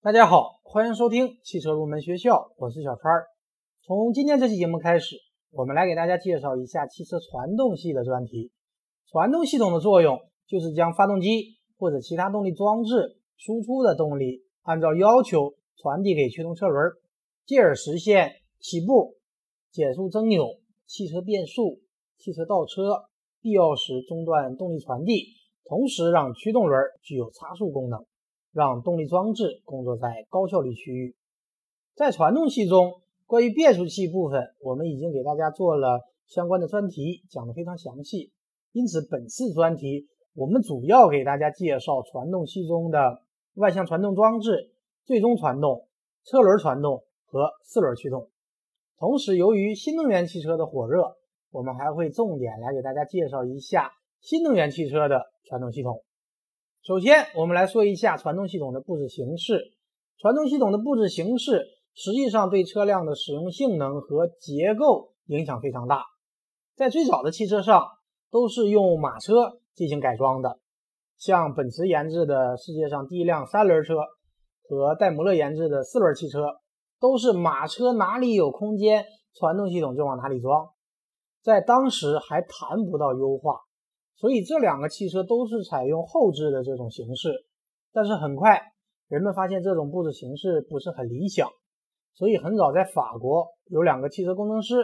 大家好，欢迎收听汽车入门学校，我是小川。从今天这期节目开始，我们来给大家介绍一下汽车传动系的专题。传动系统的作用就是将发动机或者其他动力装置输出的动力按照要求传递给驱动车轮，进而实现起步、减速、增扭、汽车变速、汽车倒车，必要时中断动力传递，同时让驱动轮具有差速功能。让动力装置工作在高效率区域。在传动系中，关于变速器部分，我们已经给大家做了相关的专题，讲得非常详细。因此，本次专题我们主要给大家介绍传动系中的外向传动装置、最终传动、车轮传动和四轮驱动。同时，由于新能源汽车的火热，我们还会重点来给大家介绍一下新能源汽车的传动系统。首先，我们来说一下传动系统的布置形式。传动系统的布置形式实际上对车辆的使用性能和结构影响非常大。在最早的汽车上，都是用马车进行改装的，像本驰研制的世界上第一辆三轮车和戴姆勒研制的四轮汽车，都是马车哪里有空间，传动系统就往哪里装，在当时还谈不到优化。所以这两个汽车都是采用后置的这种形式，但是很快人们发现这种布置形式不是很理想，所以很早在法国有两个汽车工程师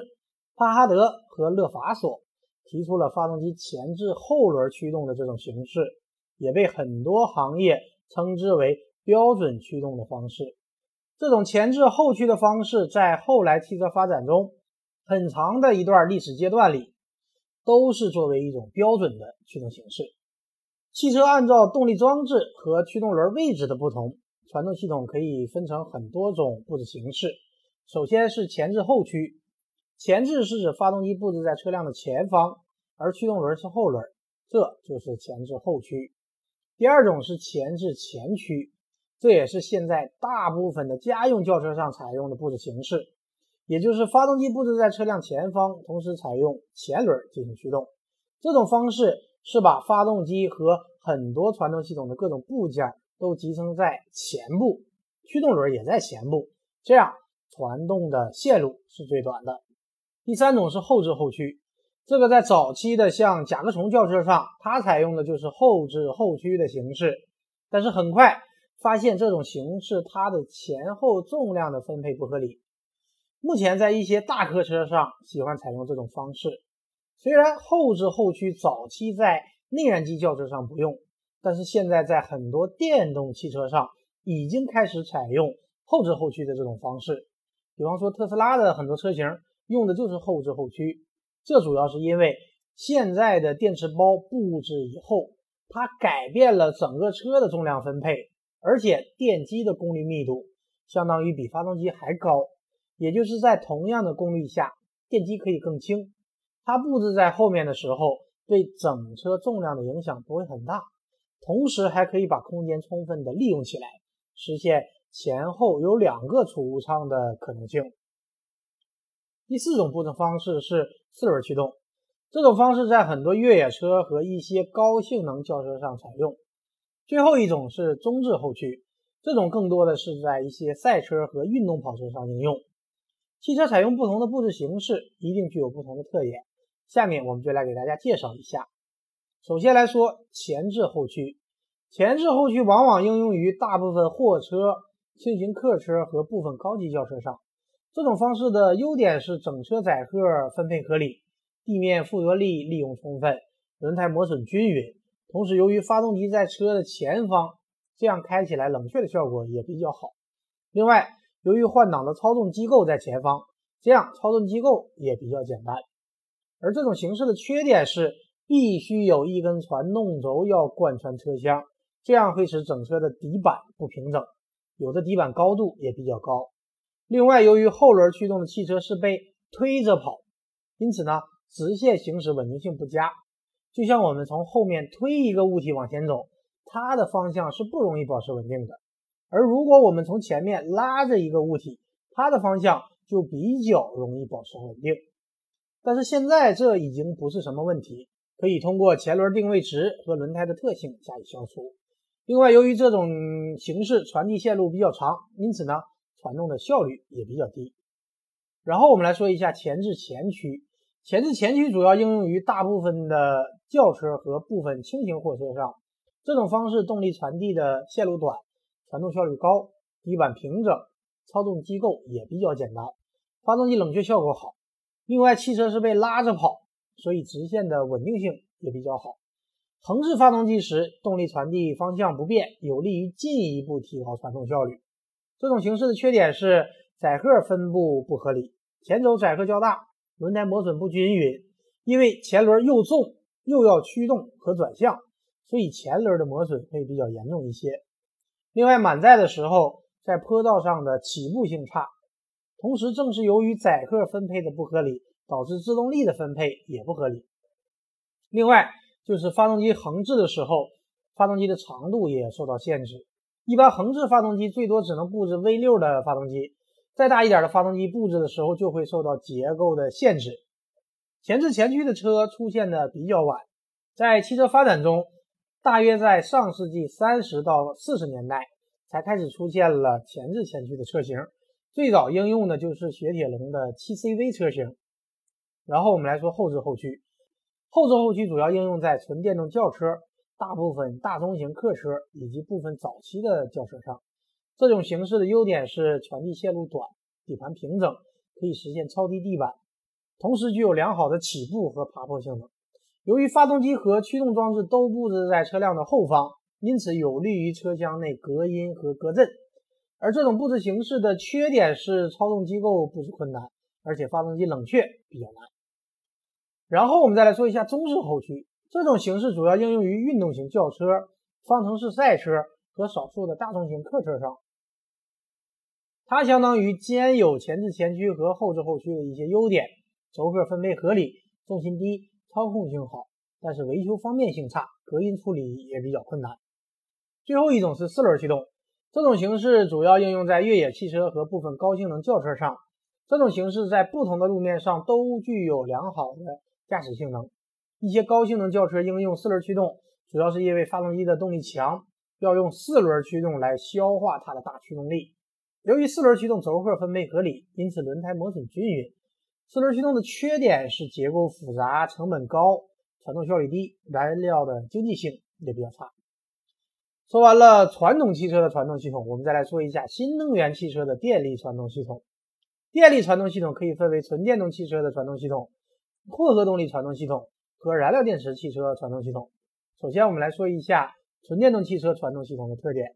帕哈德和勒法索提出了发动机前置后轮驱动的这种形式，也被很多行业称之为标准驱动的方式。这种前置后驱的方式在后来汽车发展中很长的一段历史阶段里。都是作为一种标准的驱动形式。汽车按照动力装置和驱动轮位置的不同，传动系统可以分成很多种布置形式。首先是前置后驱，前置是指发动机布置在车辆的前方，而驱动轮是后轮，这就是前置后驱。第二种是前置前驱，这也是现在大部分的家用轿车上采用的布置形式。也就是发动机布置在车辆前方，同时采用前轮进行驱动。这种方式是把发动机和很多传动系统的各种部件都集成在前部，驱动轮也在前部，这样传动的线路是最短的。第三种是后置后驱，这个在早期的像甲壳虫轿车上，它采用的就是后置后驱的形式，但是很快发现这种形式它的前后重量的分配不合理。目前在一些大客车上喜欢采用这种方式，虽然后置后驱早期在内燃机轿车上不用，但是现在在很多电动汽车上已经开始采用后置后驱的这种方式。比方说特斯拉的很多车型用的就是后置后驱，这主要是因为现在的电池包布置以后，它改变了整个车的重量分配，而且电机的功率密度相当于比发动机还高。也就是在同样的功率下，电机可以更轻，它布置在后面的时候，对整车重量的影响不会很大，同时还可以把空间充分的利用起来，实现前后有两个储物舱的可能性。第四种布置方式是四轮驱动，这种方式在很多越野车和一些高性能轿车上采用。最后一种是中置后驱，这种更多的是在一些赛车和运动跑车上应用。汽车采用不同的布置形式，一定具有不同的特点。下面我们就来给大家介绍一下。首先来说前置后驱，前置后驱往往应用于大部分货车、轻型客车和部分高级轿车上。这种方式的优点是整车载荷分配合理，地面附着力利用充分，轮胎磨损均匀。同时，由于发动机在车的前方，这样开起来冷却的效果也比较好。另外，由于换挡的操纵机构在前方，这样操纵机构也比较简单。而这种形式的缺点是，必须有一根传动轴要贯穿车厢，这样会使整车的底板不平整，有的底板高度也比较高。另外，由于后轮驱动的汽车是被推着跑，因此呢，直线行驶稳定性不佳。就像我们从后面推一个物体往前走，它的方向是不容易保持稳定的。而如果我们从前面拉着一个物体，它的方向就比较容易保持稳定。但是现在这已经不是什么问题，可以通过前轮定位值和轮胎的特性加以消除。另外，由于这种形式传递线路比较长，因此呢，传动的效率也比较低。然后我们来说一下前置前驱。前置前驱主要应用于大部分的轿车和部分轻型货车上。这种方式动力传递的线路短，传动效率高，底板平整，操纵机构也比较简单，发动机冷却效果好。另外，汽车是被拉着跑，所以直线的稳定性也比较好。横置发动机时，动力传递方向不变，有利于进一步提高传动效率。这种形式的缺点是载荷分布不合理，前轴载荷较大，轮胎磨损不均匀。因为前轮又重又要驱动和转向，所以前轮的磨损会比较严重一些。另外，满载的时候在坡道上的起步性差，同时正是由于载荷分配的不合理，导致制动力的分配也不合理。另外，就是发动机横置的时候，发动机的长度也受到限制。一般横置发动机最多只能布置 V6 的发动机，再大一点的发动机布置的时候就会受到结构的限制。前置前驱的车出现的比较晚，在汽车发展中，大约在上世纪三十到四十年代才开始出现了前置前驱的车型。最早应用的就是雪铁龙的 7CV 车型。然后我们来说后置后驱。后置后驱主要应用在纯电动轿车、大部分大中型客车以及部分早期的轿车上。这种形式的优点是传递线路短、底盘平整，可以实现超低地板，同时具有良好的起步和爬坡性能。由于发动机和驱动装置都布置在车辆的后方，因此有利于车厢内隔音和隔震。而这种布置形式的缺点是操纵机构布置困难，而且发动机冷却比较难。然后我们再来说一下中置后驱，这种形式主要应用于运动型轿车、方程式赛车和少数的大中型客车上。它相当于兼有前置前驱和后置后驱的一些优点：轴荷分配合理，重心低，操控性好，但是维修方便性差，隔音处理也比较困难。最后一种是四轮驱动，这种形式主要应用在越野汽车和部分高性能轿车上。这种形式在不同的路面上都具有良好的。驾驶性能，一些高性能轿车应用四轮驱动，主要是因为发动机的动力强，要用四轮驱动来消化它的大驱动力。由于四轮驱动轴荷分配合理，因此轮胎磨损均匀。四轮驱动的缺点是结构复杂、成本高、传动效率低、燃料的经济性也比较差。说完了传统汽车的传动系统，我们再来说一下新能源汽车的电力传动系统。电力传动系统可以分为纯电动汽车的传动系统。混合动力传动系统和燃料电池汽车传动系统。首先，我们来说一下纯电动汽车传动系统的特点。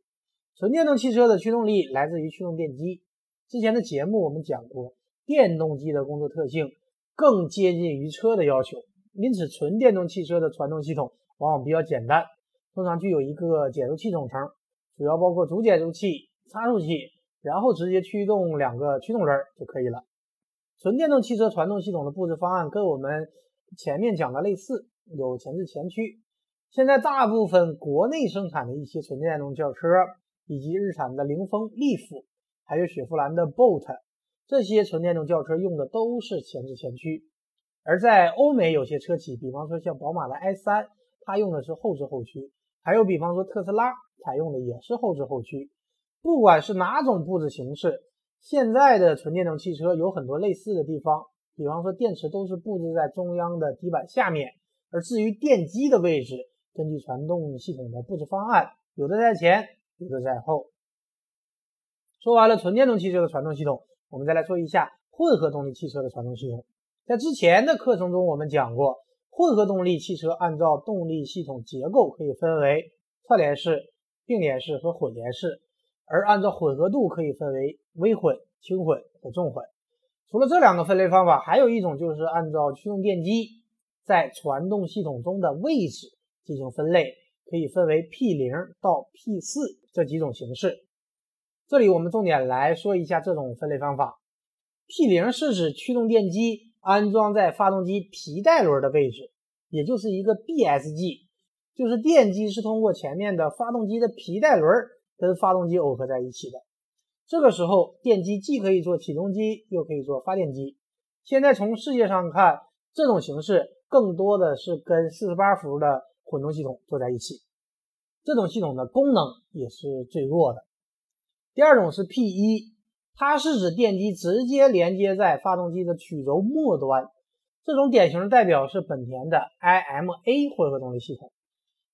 纯电动汽车的驱动力来自于驱动电机。之前的节目我们讲过，电动机的工作特性更接近于车的要求，因此纯电动汽车的传动系统往往比较简单，通常具有一个减速器总成，主要包括主减速器、差速器，然后直接驱动两个驱动轮就可以了。纯电动汽车传动系统的布置方案跟我们前面讲的类似，有前置前驱。现在大部分国内生产的一些纯电动轿车，以及日产的凌风、利弗，还有雪佛兰的 Bolt，这些纯电动轿车用的都是前置前驱。而在欧美有些车企，比方说像宝马的 i3，它用的是后置后驱；还有比方说特斯拉采用的也是后置后驱。不管是哪种布置形式。现在的纯电动汽车有很多类似的地方，比方说电池都是布置在中央的底板下面，而至于电机的位置，根据传动系统的布置方案，有的在前，有的在后。说完了纯电动汽车的传动系统，我们再来说一下混合动力汽车的传动系统。在之前的课程中，我们讲过，混合动力汽车按照动力系统结构可以分为串联式、并联式和混联式。而按照混合度可以分为微混、轻混和重混。除了这两个分类方法，还有一种就是按照驱动电机在传动系统中的位置进行分类，可以分为 P 零到 P 四这几种形式。这里我们重点来说一下这种分类方法。P 零是指驱动电机安装在发动机皮带轮的位置，也就是一个 BSG，就是电机是通过前面的发动机的皮带轮。跟发动机耦合在一起的，这个时候电机既可以做起动机，又可以做发电机。现在从世界上看，这种形式更多的是跟四十八伏的混动系统做在一起。这种系统的功能也是最弱的。第二种是 P1，它是指电机直接连接在发动机的曲轴末端，这种典型的代表是本田的 IMA 混合动力系统。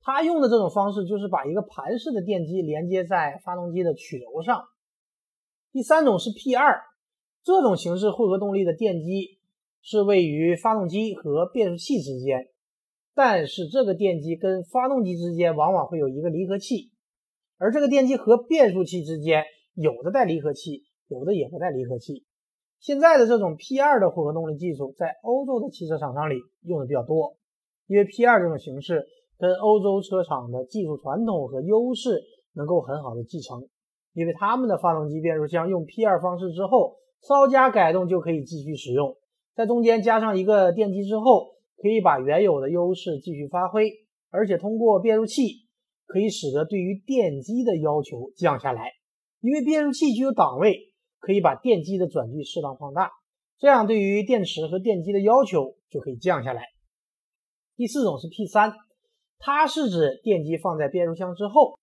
它用的这种方式就是把一个盘式的电机连接在发动机的曲轴上。第三种是 P2，这种形式混合动力的电机是位于发动机和变速器之间，但是这个电机跟发动机之间往往会有一个离合器，而这个电机和变速器之间有的带离合器，有的也不带离合器。现在的这种 P2 的混合动力技术在欧洲的汽车厂商里用的比较多，因为 P2 这种形式。跟欧洲车厂的技术传统和优势能够很好的继承，因为他们的发动机变速箱用 P2 方式之后，稍加改动就可以继续使用，在中间加上一个电机之后，可以把原有的优势继续发挥，而且通过变速器可以使得对于电机的要求降下来，因为变速器具有档位，可以把电机的转距适当放大，这样对于电池和电机的要求就可以降下来。第四种是 P3。它是指电机放在变速箱之后，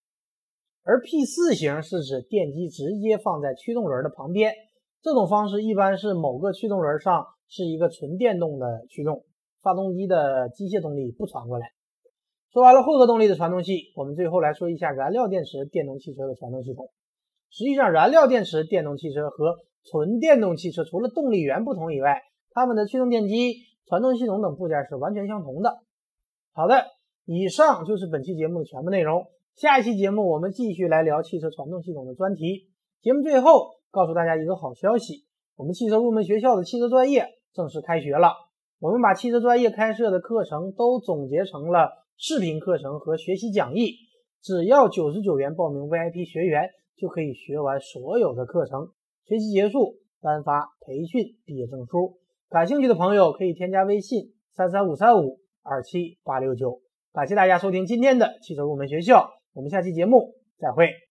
而 P4 型是指电机直接放在驱动轮的旁边。这种方式一般是某个驱动轮上是一个纯电动的驱动，发动机的机械动力不传过来。说完了混合动力的传动系，我们最后来说一下燃料电池电动汽车的传动系统。实际上，燃料电池电动汽车和纯电动汽车除了动力源不同以外，它们的驱动电机、传动系统等部件是完全相同的。好的。以上就是本期节目的全部内容。下一期节目我们继续来聊汽车传动系统的专题。节目最后告诉大家一个好消息：我们汽车入门学校的汽车专业正式开学了。我们把汽车专业开设的课程都总结成了视频课程和学习讲义，只要九十九元报名 VIP 学员就可以学完所有的课程。学习结束颁发培训毕业证书。感兴趣的朋友可以添加微信三三五三五二七八六九。感谢大家收听今天的汽车入门学校，我们下期节目再会。